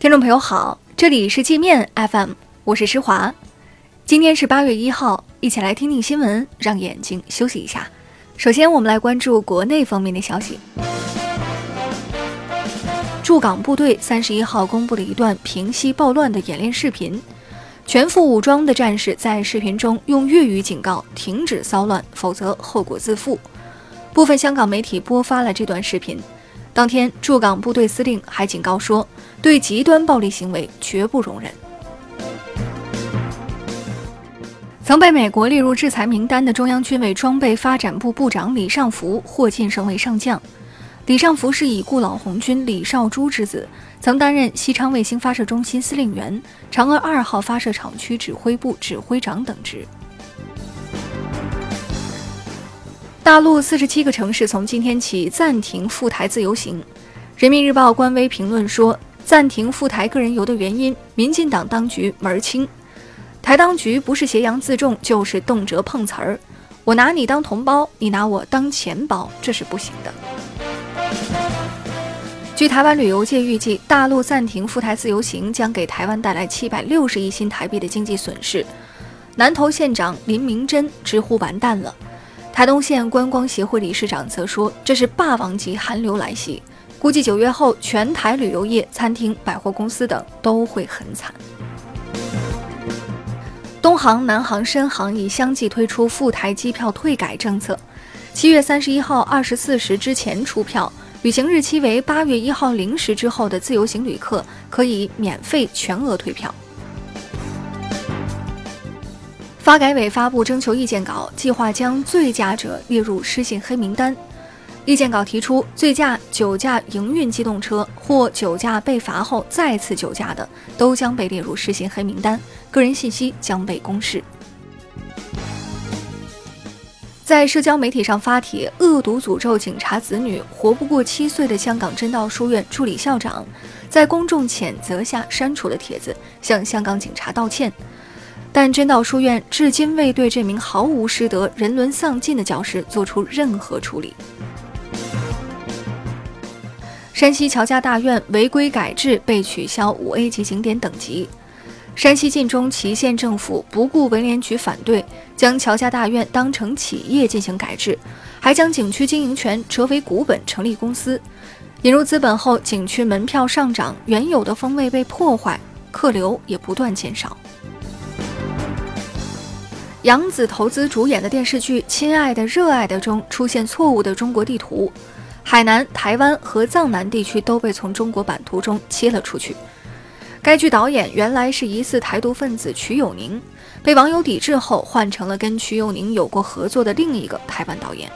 听众朋友好，这里是界面 FM，我是施华。今天是八月一号，一起来听听新闻，让眼睛休息一下。首先，我们来关注国内方面的消息。驻港部队三十一号公布了一段平息暴乱的演练视频，全副武装的战士在视频中用粤语警告停止骚乱，否则后果自负。部分香港媒体播发了这段视频。当天，驻港部队司令还警告说，对极端暴力行为绝不容忍。曾被美国列入制裁名单的中央军委装备发展部部长李尚福获晋升为上将。李尚福是以顾老红军李少珠之子，曾担任西昌卫星发射中心司令员、嫦娥二号发射场区指挥部指挥长等职。大陆四十七个城市从今天起暂停赴台自由行。人民日报官微评论说，暂停赴台个人游的原因，民进党当局门儿清。台当局不是挟洋自重，就是动辄碰瓷儿。我拿你当同胞，你拿我当钱包，这是不行的。据台湾旅游界预计，大陆暂停赴台自由行将给台湾带来七百六十亿新台币的经济损失。南投县长林明珍直呼完蛋了。台东县观光协会理事长则说：“这是霸王级寒流来袭，估计九月后全台旅游业、餐厅、百货公司等都会很惨。”东航、南航、深航已相继推出赴台机票退改政策，七月三十一号二十四时之前出票，旅行日期为八月一号零时之后的自由行旅客可以免费全额退票。发改委发布征求意见稿，计划将醉驾者列入失信黑名单。意见稿提出，醉驾、酒驾营运机动车或酒驾被罚后再次酒驾的，都将被列入失信黑名单，个人信息将被公示。在社交媒体上发帖恶毒诅咒警察子女活不过七岁的香港真道书院助理校长，在公众谴责下删除了帖子，向香港警察道歉。但真道书院至今未对这名毫无师德、人伦丧尽的教师做出任何处理。山西乔家大院违规改制被取消五 A 级景点等级。山西晋中祁县政府不顾文联局反对，将乔家大院当成企业进行改制，还将景区经营权折为股本，成立公司。引入资本后，景区门票上涨，原有的风味被破坏，客流也不断减少。杨紫投资主演的电视剧《亲爱的热爱的》中出现错误的中国地图，海南、台湾和藏南地区都被从中国版图中切了出去。该剧导演原来是疑似台独分子瞿友宁，被网友抵制后换成了跟瞿友宁有过合作的另一个台湾导演。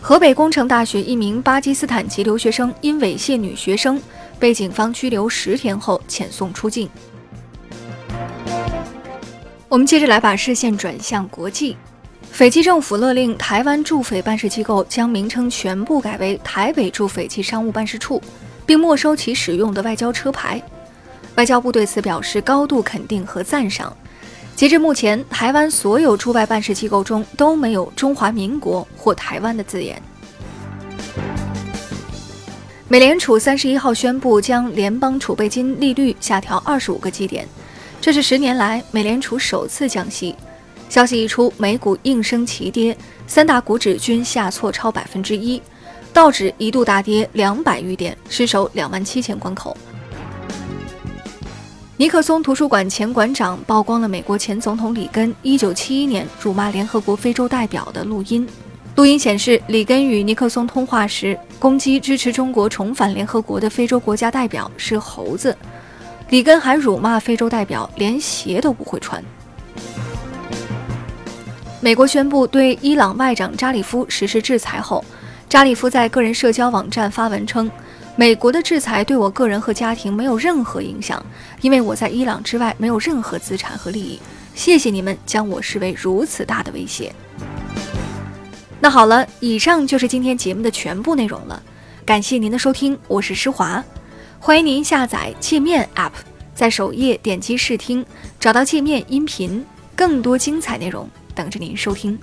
河北工程大学一名巴基斯坦籍留学生因猥亵女学生被警方拘留十天后遣送出境。我们接着来把视线转向国际，斐济政府勒令台湾驻斐办事机构将名称全部改为台北驻斐济商务办事处，并没收其使用的外交车牌。外交部对此表示高度肯定和赞赏。截至目前，台湾所有驻外办事机构中都没有“中华民国”或“台湾”的字眼。美联储三十一号宣布将联邦储备金利率下调二十五个基点。这是十年来美联储首次降息，消息一出，美股应声齐跌，三大股指均下挫超百分之一，道指一度大跌两百余点，失守两万七千关口。尼克松图书馆前馆长曝光了美国前总统里根一九七一年辱骂联合国非洲代表的录音，录音显示里根与尼克松通话时攻击支持中国重返联合国的非洲国家代表是猴子。里根还辱骂非洲代表连鞋都不会穿。美国宣布对伊朗外长扎里夫实施制裁后，扎里夫在个人社交网站发文称：“美国的制裁对我个人和家庭没有任何影响，因为我在伊朗之外没有任何资产和利益。谢谢你们将我视为如此大的威胁。”那好了，以上就是今天节目的全部内容了，感谢您的收听，我是施华。欢迎您下载界面 App，在首页点击试听，找到界面音频，更多精彩内容等着您收听。